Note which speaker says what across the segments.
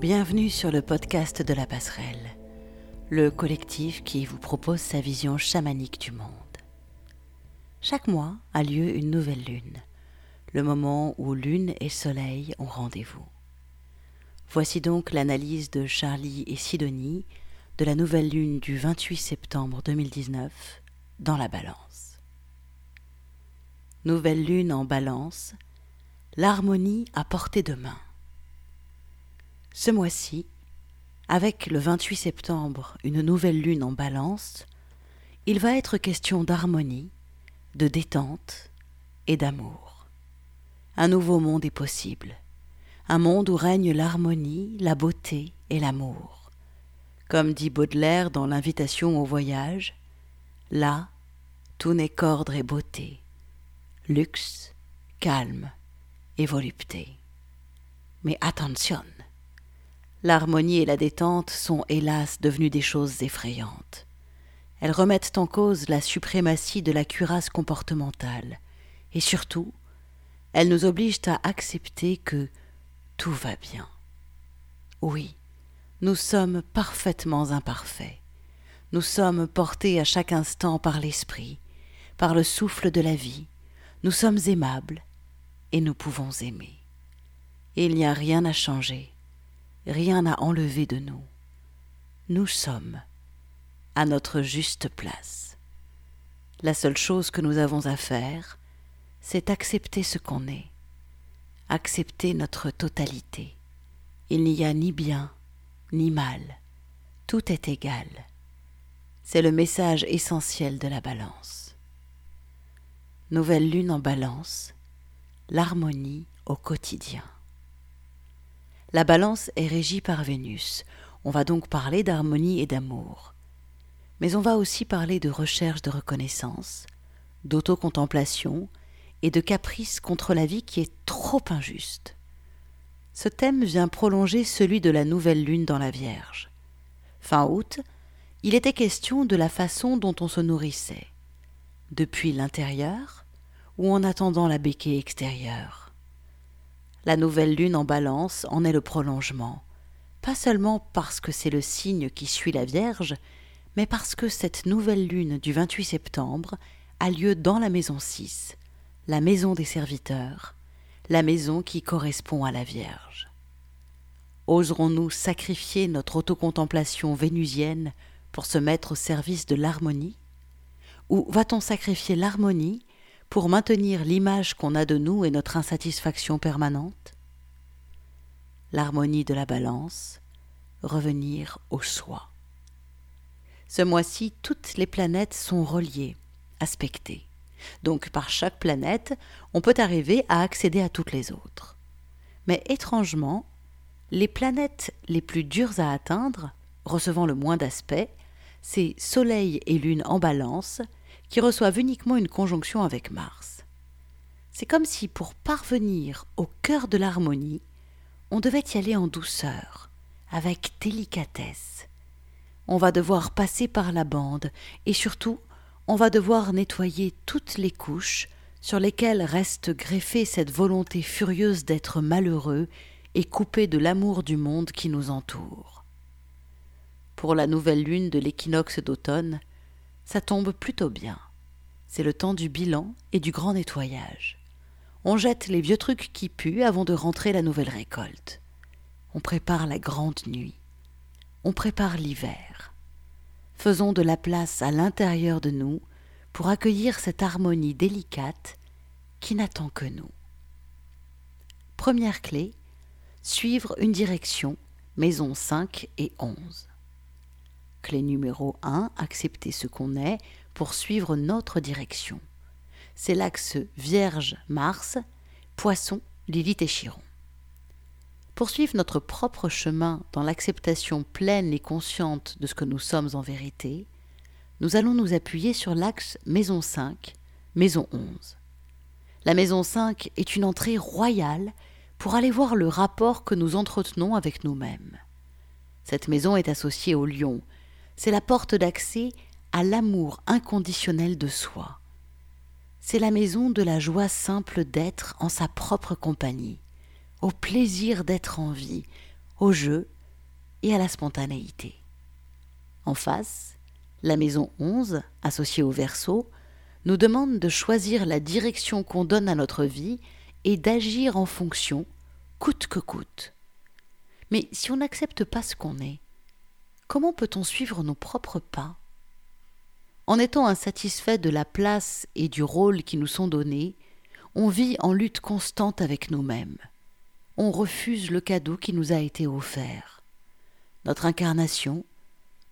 Speaker 1: Bienvenue sur le podcast de la passerelle, le collectif qui vous propose sa vision chamanique du monde. Chaque mois a lieu une nouvelle lune, le moment où lune et soleil ont rendez-vous. Voici donc l'analyse de Charlie et Sidonie de la nouvelle lune du 28 septembre 2019 dans la balance. Nouvelle lune en balance, l'harmonie à portée de main. Ce mois-ci, avec le 28 septembre une nouvelle lune en balance, il va être question d'harmonie, de détente et d'amour. Un nouveau monde est possible, un monde où règne l'harmonie, la beauté et l'amour. Comme dit Baudelaire dans l'invitation au voyage, là, tout n'est qu'ordre et beauté, luxe, calme et volupté. Mais attention, L'harmonie et la détente sont hélas devenues des choses effrayantes. Elles remettent en cause la suprématie de la cuirasse comportementale, et surtout, elles nous obligent à accepter que tout va bien. Oui, nous sommes parfaitement imparfaits. Nous sommes portés à chaque instant par l'esprit, par le souffle de la vie. Nous sommes aimables et nous pouvons aimer. Il n'y a rien à changer rien à enlever de nous. Nous sommes à notre juste place. La seule chose que nous avons à faire, c'est accepter ce qu'on est, accepter notre totalité. Il n'y a ni bien, ni mal, tout est égal. C'est le message essentiel de la balance. Nouvelle lune en balance, l'harmonie au quotidien. La balance est régie par Vénus. On va donc parler d'harmonie et d'amour. Mais on va aussi parler de recherche de reconnaissance, d'autocontemplation et de caprice contre la vie qui est trop injuste. Ce thème vient prolonger celui de la nouvelle lune dans la Vierge. Fin août, il était question de la façon dont on se nourrissait, depuis l'intérieur ou en attendant la béquille extérieure. La nouvelle lune en balance en est le prolongement, pas seulement parce que c'est le signe qui suit la Vierge, mais parce que cette nouvelle lune du 28 septembre a lieu dans la maison 6, la maison des serviteurs, la maison qui correspond à la Vierge. Oserons-nous sacrifier notre autocontemplation vénusienne pour se mettre au service de l'harmonie? Ou va-t-on sacrifier l'harmonie pour maintenir l'image qu'on a de nous et notre insatisfaction permanente L'harmonie de la balance, revenir au soi. Ce mois-ci, toutes les planètes sont reliées, aspectées. Donc par chaque planète, on peut arriver à accéder à toutes les autres. Mais étrangement, les planètes les plus dures à atteindre, recevant le moins d'aspects, c'est Soleil et Lune en balance, qui reçoivent uniquement une conjonction avec Mars. C'est comme si pour parvenir au cœur de l'harmonie, on devait y aller en douceur, avec délicatesse. On va devoir passer par la bande et surtout on va devoir nettoyer toutes les couches sur lesquelles reste greffée cette volonté furieuse d'être malheureux et coupé de l'amour du monde qui nous entoure. Pour la nouvelle lune de l'équinoxe d'automne, ça tombe plutôt bien. C'est le temps du bilan et du grand nettoyage. On jette les vieux trucs qui puent avant de rentrer la nouvelle récolte. On prépare la grande nuit. On prépare l'hiver. Faisons de la place à l'intérieur de nous pour accueillir cette harmonie délicate qui n'attend que nous. Première clé, suivre une direction, maison 5 et 11. Clé numéro 1, accepter ce qu'on est pour suivre notre direction. C'est l'axe Vierge-Mars, Poisson, Lilith et Chiron. Pour suivre notre propre chemin dans l'acceptation pleine et consciente de ce que nous sommes en vérité, nous allons nous appuyer sur l'axe Maison 5, Maison 11. La Maison 5 est une entrée royale pour aller voir le rapport que nous entretenons avec nous-mêmes. Cette maison est associée au lion, c'est la porte d'accès à l'amour inconditionnel de soi. C'est la maison de la joie simple d'être en sa propre compagnie, au plaisir d'être en vie, au jeu et à la spontanéité. En face, la maison 11, associée au verso, nous demande de choisir la direction qu'on donne à notre vie et d'agir en fonction, coûte que coûte. Mais si on n'accepte pas ce qu'on est, comment peut-on suivre nos propres pas? En étant insatisfait de la place et du rôle qui nous sont donnés, on vit en lutte constante avec nous-mêmes. On refuse le cadeau qui nous a été offert. Notre incarnation,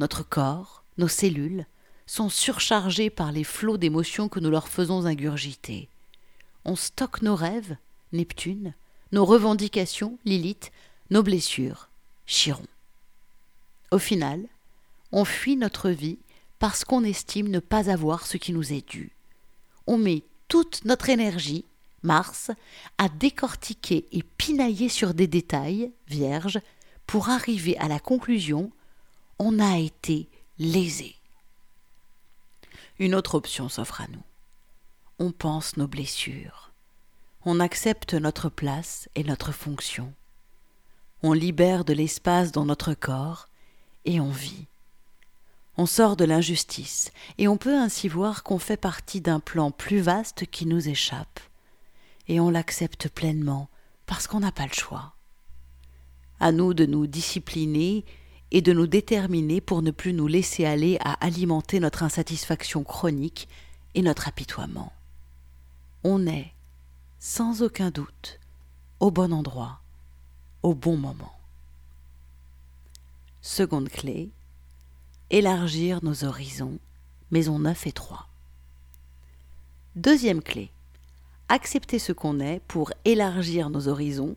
Speaker 1: notre corps, nos cellules sont surchargés par les flots d'émotions que nous leur faisons ingurgiter. On stocke nos rêves, Neptune, nos revendications, Lilith, nos blessures, Chiron. Au final, on fuit notre vie parce qu'on estime ne pas avoir ce qui nous est dû. On met toute notre énergie, Mars, à décortiquer et pinailler sur des détails, vierges, pour arriver à la conclusion on a été lésé. Une autre option s'offre à nous. On pense nos blessures. On accepte notre place et notre fonction. On libère de l'espace dans notre corps et on vit. On sort de l'injustice et on peut ainsi voir qu'on fait partie d'un plan plus vaste qui nous échappe. Et on l'accepte pleinement parce qu'on n'a pas le choix. À nous de nous discipliner et de nous déterminer pour ne plus nous laisser aller à alimenter notre insatisfaction chronique et notre apitoiement. On est, sans aucun doute, au bon endroit, au bon moment. Seconde clé, élargir nos horizons, maison 9 et 3. Deuxième clé, accepter ce qu'on est pour élargir nos horizons,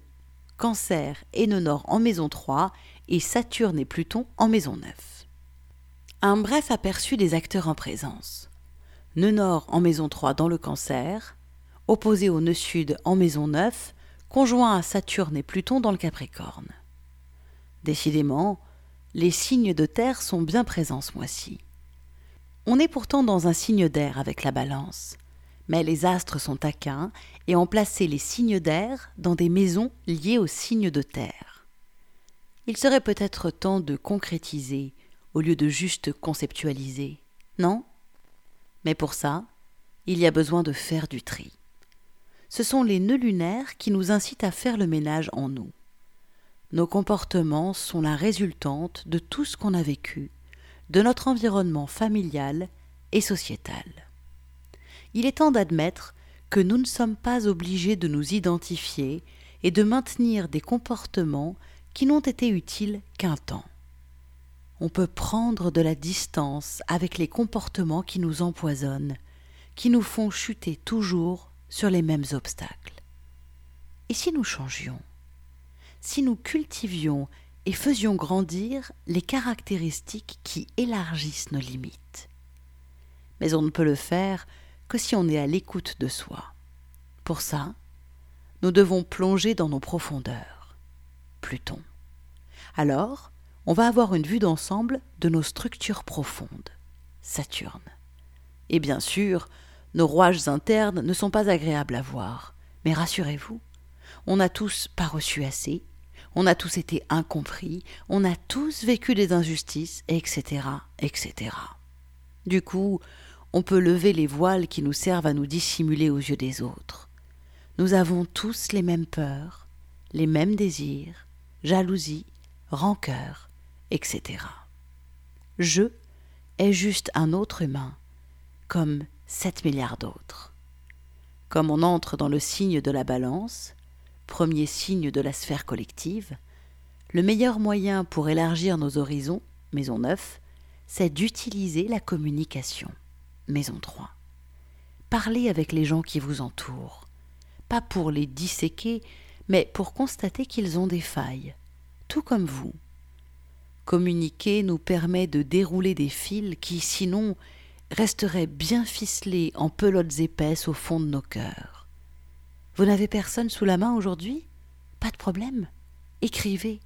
Speaker 1: Cancer et Nord en maison 3 et Saturne et Pluton en maison 9. Un bref aperçu des acteurs en présence. Nœud nord en maison 3 dans le cancer, opposé au nœud sud en maison 9, conjoint à Saturne et Pluton dans le Capricorne. Décidément, les signes de terre sont bien présents ce mois-ci. On est pourtant dans un signe d'air avec la balance, mais les astres sont taquins et ont placé les signes d'air dans des maisons liées aux signes de terre il serait peut-être temps de concrétiser au lieu de juste conceptualiser, non? Mais pour ça, il y a besoin de faire du tri. Ce sont les nœuds lunaires qui nous incitent à faire le ménage en nous. Nos comportements sont la résultante de tout ce qu'on a vécu, de notre environnement familial et sociétal. Il est temps d'admettre que nous ne sommes pas obligés de nous identifier et de maintenir des comportements qui n'ont été utiles qu'un temps. On peut prendre de la distance avec les comportements qui nous empoisonnent, qui nous font chuter toujours sur les mêmes obstacles. Et si nous changions? Si nous cultivions et faisions grandir les caractéristiques qui élargissent nos limites Mais on ne peut le faire que si on est à l'écoute de soi. Pour ça, nous devons plonger dans nos profondeurs. Pluton. Alors, on va avoir une vue d'ensemble de nos structures profondes, Saturne. Et bien sûr, nos rouages internes ne sont pas agréables à voir, mais rassurez-vous, on n'a tous pas reçu assez, on a tous été incompris, on a tous vécu des injustices, etc., etc. Du coup, on peut lever les voiles qui nous servent à nous dissimuler aux yeux des autres. Nous avons tous les mêmes peurs, les mêmes désirs, jalousie, rancœur, etc. Je est juste un autre humain, comme sept milliards d'autres. Comme on entre dans le signe de la balance, premier signe de la sphère collective, le meilleur moyen pour élargir nos horizons, maison 9, c'est d'utiliser la communication, maison 3. Parlez avec les gens qui vous entourent, pas pour les disséquer, mais pour constater qu'ils ont des failles, tout comme vous. Communiquer nous permet de dérouler des fils qui, sinon, resteraient bien ficelés en pelotes épaisses au fond de nos cœurs. Vous n'avez personne sous la main aujourd'hui? Pas de problème. Écrivez.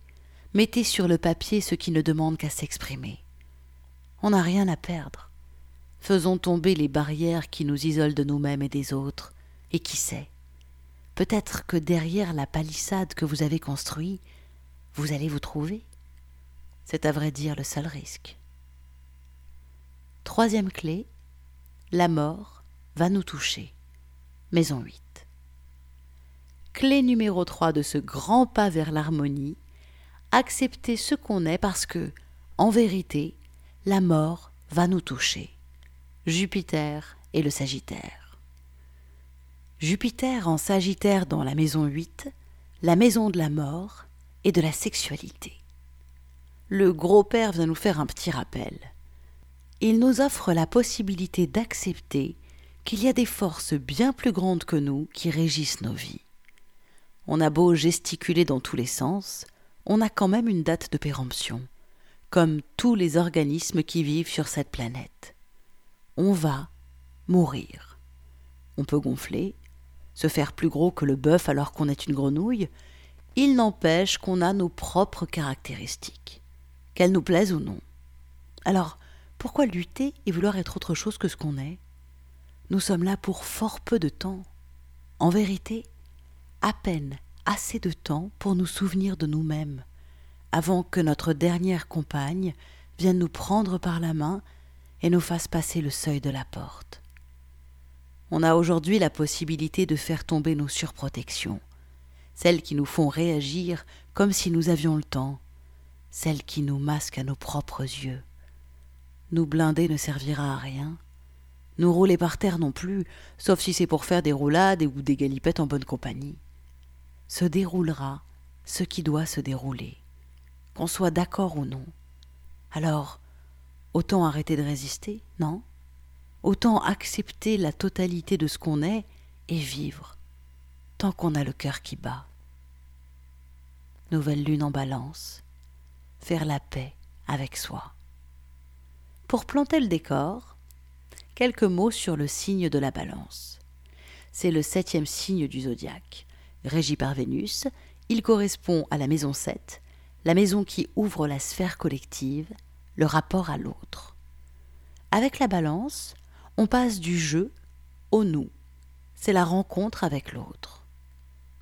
Speaker 1: Mettez sur le papier ce qui ne demande qu'à s'exprimer. On n'a rien à perdre. Faisons tomber les barrières qui nous isolent de nous-mêmes et des autres, et qui sait? Peut-être que derrière la palissade que vous avez construite, vous allez vous trouver. C'est à vrai dire le seul risque. Troisième clé, la mort va nous toucher. Maison 8. Clé numéro 3 de ce grand pas vers l'harmonie, accepter ce qu'on est parce que, en vérité, la mort va nous toucher. Jupiter et le Sagittaire. Jupiter en Sagittaire dans la maison 8, la maison de la mort et de la sexualité. Le gros père vient nous faire un petit rappel. Il nous offre la possibilité d'accepter qu'il y a des forces bien plus grandes que nous qui régissent nos vies. On a beau gesticuler dans tous les sens, on a quand même une date de péremption, comme tous les organismes qui vivent sur cette planète. On va mourir. On peut gonfler, se faire plus gros que le bœuf alors qu'on est une grenouille, il n'empêche qu'on a nos propres caractéristiques, qu'elles nous plaisent ou non. Alors, pourquoi lutter et vouloir être autre chose que ce qu'on est? Nous sommes là pour fort peu de temps. En vérité, à peine assez de temps pour nous souvenir de nous-mêmes, avant que notre dernière compagne vienne nous prendre par la main et nous fasse passer le seuil de la porte. On a aujourd'hui la possibilité de faire tomber nos surprotections, celles qui nous font réagir comme si nous avions le temps, celles qui nous masquent à nos propres yeux. Nous blinder ne servira à rien. Nous rouler par terre non plus, sauf si c'est pour faire des roulades ou des galipettes en bonne compagnie. Se déroulera ce qui doit se dérouler, qu'on soit d'accord ou non. Alors, autant arrêter de résister, non? Autant accepter la totalité de ce qu'on est et vivre, tant qu'on a le cœur qui bat. Nouvelle lune en balance, faire la paix avec soi. Pour planter le décor, quelques mots sur le signe de la balance. C'est le septième signe du zodiaque. Régi par Vénus, il correspond à la maison 7, la maison qui ouvre la sphère collective, le rapport à l'autre. Avec la balance, on passe du jeu au nous. C'est la rencontre avec l'autre.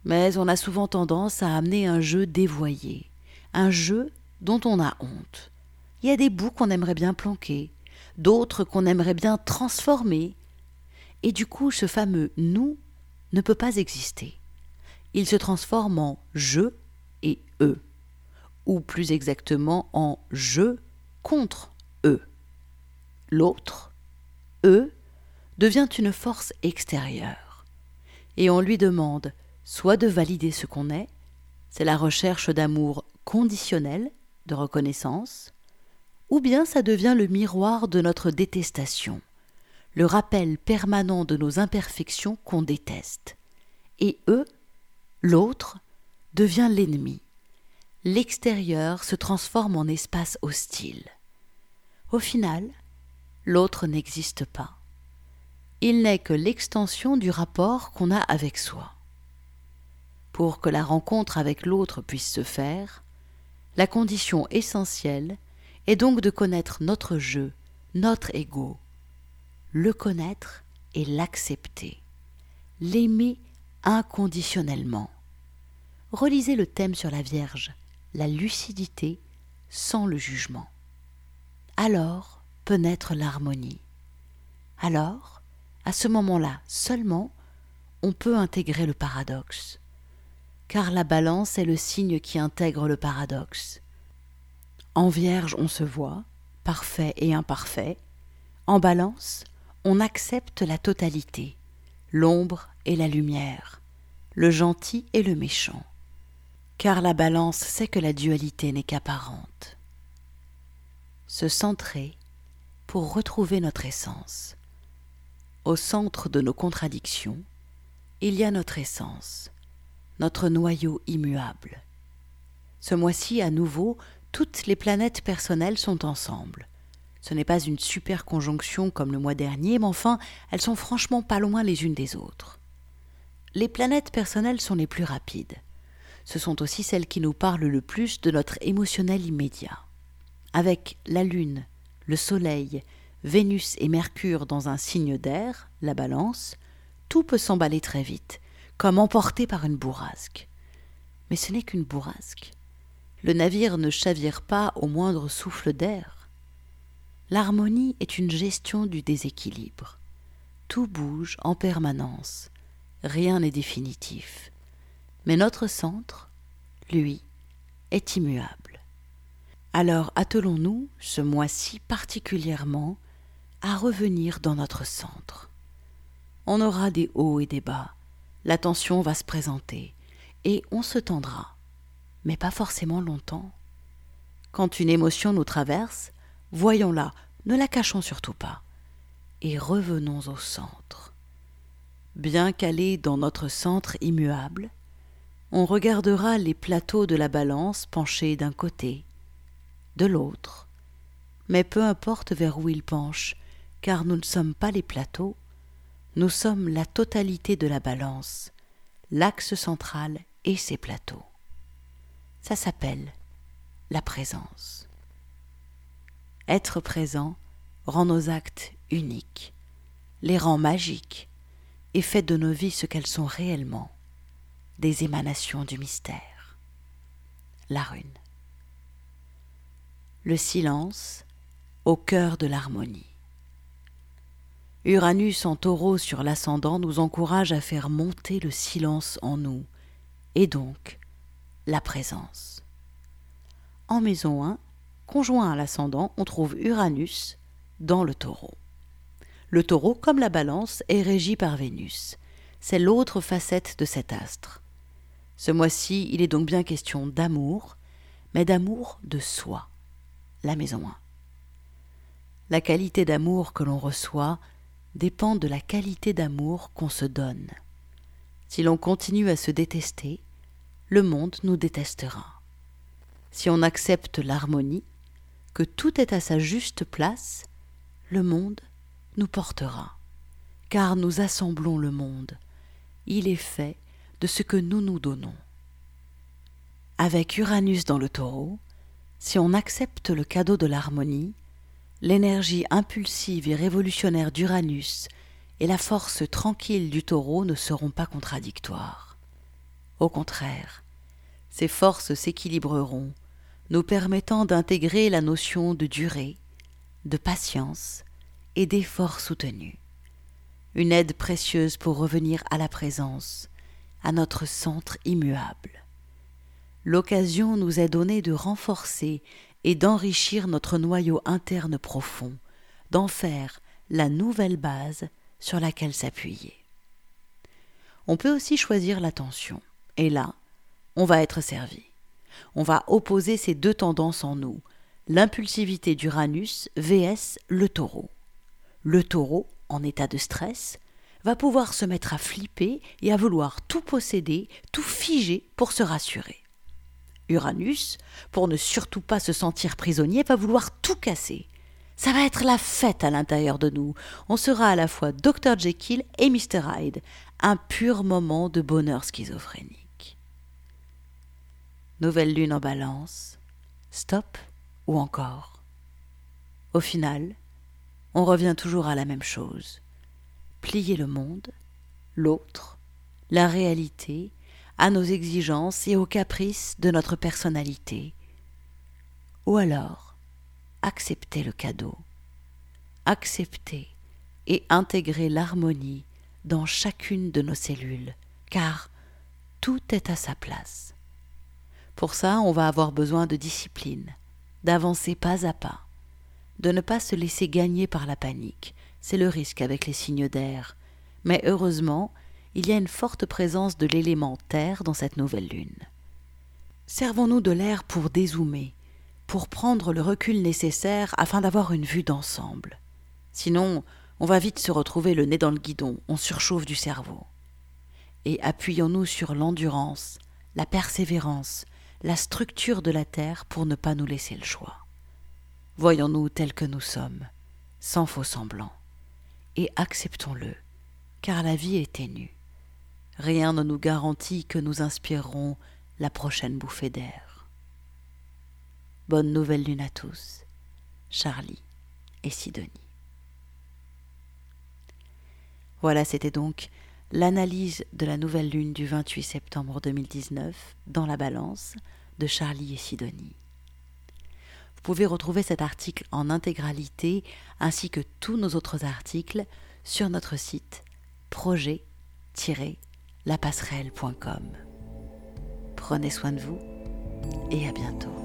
Speaker 1: Mais on a souvent tendance à amener un jeu dévoyé, un jeu dont on a honte. Il y a des bouts qu'on aimerait bien planquer, d'autres qu'on aimerait bien transformer. Et du coup, ce fameux nous ne peut pas exister. Il se transforme en je et eux, ou plus exactement en je contre eux. L'autre, eux, devient une force extérieure, et on lui demande soit de valider ce qu'on est, c'est la recherche d'amour conditionnel, de reconnaissance, ou bien ça devient le miroir de notre détestation, le rappel permanent de nos imperfections qu'on déteste. Et eux, l'autre, devient l'ennemi. L'extérieur se transforme en espace hostile. Au final, l'autre n'existe pas. Il n'est que l'extension du rapport qu'on a avec soi. Pour que la rencontre avec l'autre puisse se faire, la condition essentielle est donc de connaître notre jeu, notre ego, le connaître et l'accepter, l'aimer inconditionnellement. Relisez le thème sur la Vierge, la lucidité sans le jugement. Alors peut naître l'harmonie. Alors, à ce moment-là seulement, on peut intégrer le paradoxe. Car la balance est le signe qui intègre le paradoxe. En vierge, on se voit, parfait et imparfait. En balance, on accepte la totalité, l'ombre et la lumière, le gentil et le méchant. Car la balance sait que la dualité n'est qu'apparente. Se centrer pour retrouver notre essence. Au centre de nos contradictions, il y a notre essence, notre noyau immuable. Ce mois-ci, à nouveau, toutes les planètes personnelles sont ensemble. Ce n'est pas une super conjonction comme le mois dernier, mais enfin, elles sont franchement pas loin les unes des autres. Les planètes personnelles sont les plus rapides. Ce sont aussi celles qui nous parlent le plus de notre émotionnel immédiat. Avec la Lune, le Soleil, Vénus et Mercure dans un signe d'air, la balance, tout peut s'emballer très vite, comme emporté par une bourrasque. Mais ce n'est qu'une bourrasque. Le navire ne chavire pas au moindre souffle d'air. L'harmonie est une gestion du déséquilibre. Tout bouge en permanence, rien n'est définitif. Mais notre centre, lui, est immuable. Alors attelons-nous, ce mois-ci particulièrement, à revenir dans notre centre. On aura des hauts et des bas, la tension va se présenter, et on se tendra, mais pas forcément longtemps. Quand une émotion nous traverse, voyons-la, ne la cachons surtout pas, et revenons au centre. Bien calé dans notre centre immuable, on regardera les plateaux de la balance penchés d'un côté, de l'autre, mais peu importe vers où ils penchent, car nous ne sommes pas les plateaux, nous sommes la totalité de la balance, l'axe central et ses plateaux. Ça s'appelle la présence. Être présent rend nos actes uniques, les rend magiques et fait de nos vies ce qu'elles sont réellement, des émanations du mystère. La rune. Le silence au cœur de l'harmonie. Uranus en taureau sur l'ascendant nous encourage à faire monter le silence en nous, et donc la présence. En maison 1, conjoint à l'ascendant, on trouve Uranus dans le taureau. Le taureau, comme la balance, est régi par Vénus. C'est l'autre facette de cet astre. Ce mois-ci, il est donc bien question d'amour, mais d'amour de soi. La maison 1. La qualité d'amour que l'on reçoit dépend de la qualité d'amour qu'on se donne. Si l'on continue à se détester, le monde nous détestera. Si on accepte l'harmonie, que tout est à sa juste place, le monde nous portera, car nous assemblons le monde. Il est fait de ce que nous nous donnons. Avec Uranus dans le taureau, si on accepte le cadeau de l'harmonie, l'énergie impulsive et révolutionnaire d'Uranus et la force tranquille du taureau ne seront pas contradictoires. Au contraire, ces forces s'équilibreront, nous permettant d'intégrer la notion de durée, de patience et d'effort soutenu. Une aide précieuse pour revenir à la présence, à notre centre immuable. L'occasion nous est donnée de renforcer et d'enrichir notre noyau interne profond, d'en faire la nouvelle base sur laquelle s'appuyer. On peut aussi choisir l'attention, et là, on va être servi. On va opposer ces deux tendances en nous, l'impulsivité d'Uranus vs le taureau. Le taureau, en état de stress, va pouvoir se mettre à flipper et à vouloir tout posséder, tout figer pour se rassurer. Uranus, pour ne surtout pas se sentir prisonnier, va vouloir tout casser. Ça va être la fête à l'intérieur de nous. On sera à la fois Dr. Jekyll et Mr. Hyde, un pur moment de bonheur schizophrénique. Nouvelle lune en balance, stop ou encore. Au final, on revient toujours à la même chose. Plier le monde, l'autre, la réalité, à nos exigences et aux caprices de notre personnalité. Ou alors, accepter le cadeau, accepter et intégrer l'harmonie dans chacune de nos cellules, car tout est à sa place. Pour ça, on va avoir besoin de discipline, d'avancer pas à pas, de ne pas se laisser gagner par la panique, c'est le risque avec les signes d'air. Mais heureusement, il y a une forte présence de l'élément terre dans cette nouvelle lune. Servons-nous de l'air pour dézoomer, pour prendre le recul nécessaire afin d'avoir une vue d'ensemble. Sinon, on va vite se retrouver le nez dans le guidon, on surchauffe du cerveau. Et appuyons-nous sur l'endurance, la persévérance, la structure de la Terre pour ne pas nous laisser le choix. Voyons-nous tels que nous sommes, sans faux semblants, et acceptons-le, car la vie est ténue rien ne nous garantit que nous inspirerons la prochaine bouffée d'air. Bonne nouvelle lune à tous, Charlie et Sidonie. Voilà, c'était donc l'analyse de la nouvelle lune du 28 septembre 2019 dans la balance. de Charlie et Sidonie. Vous pouvez retrouver cet article en intégralité ainsi que tous nos autres articles sur notre site projet-lapasserelle.com. Prenez soin de vous et à bientôt.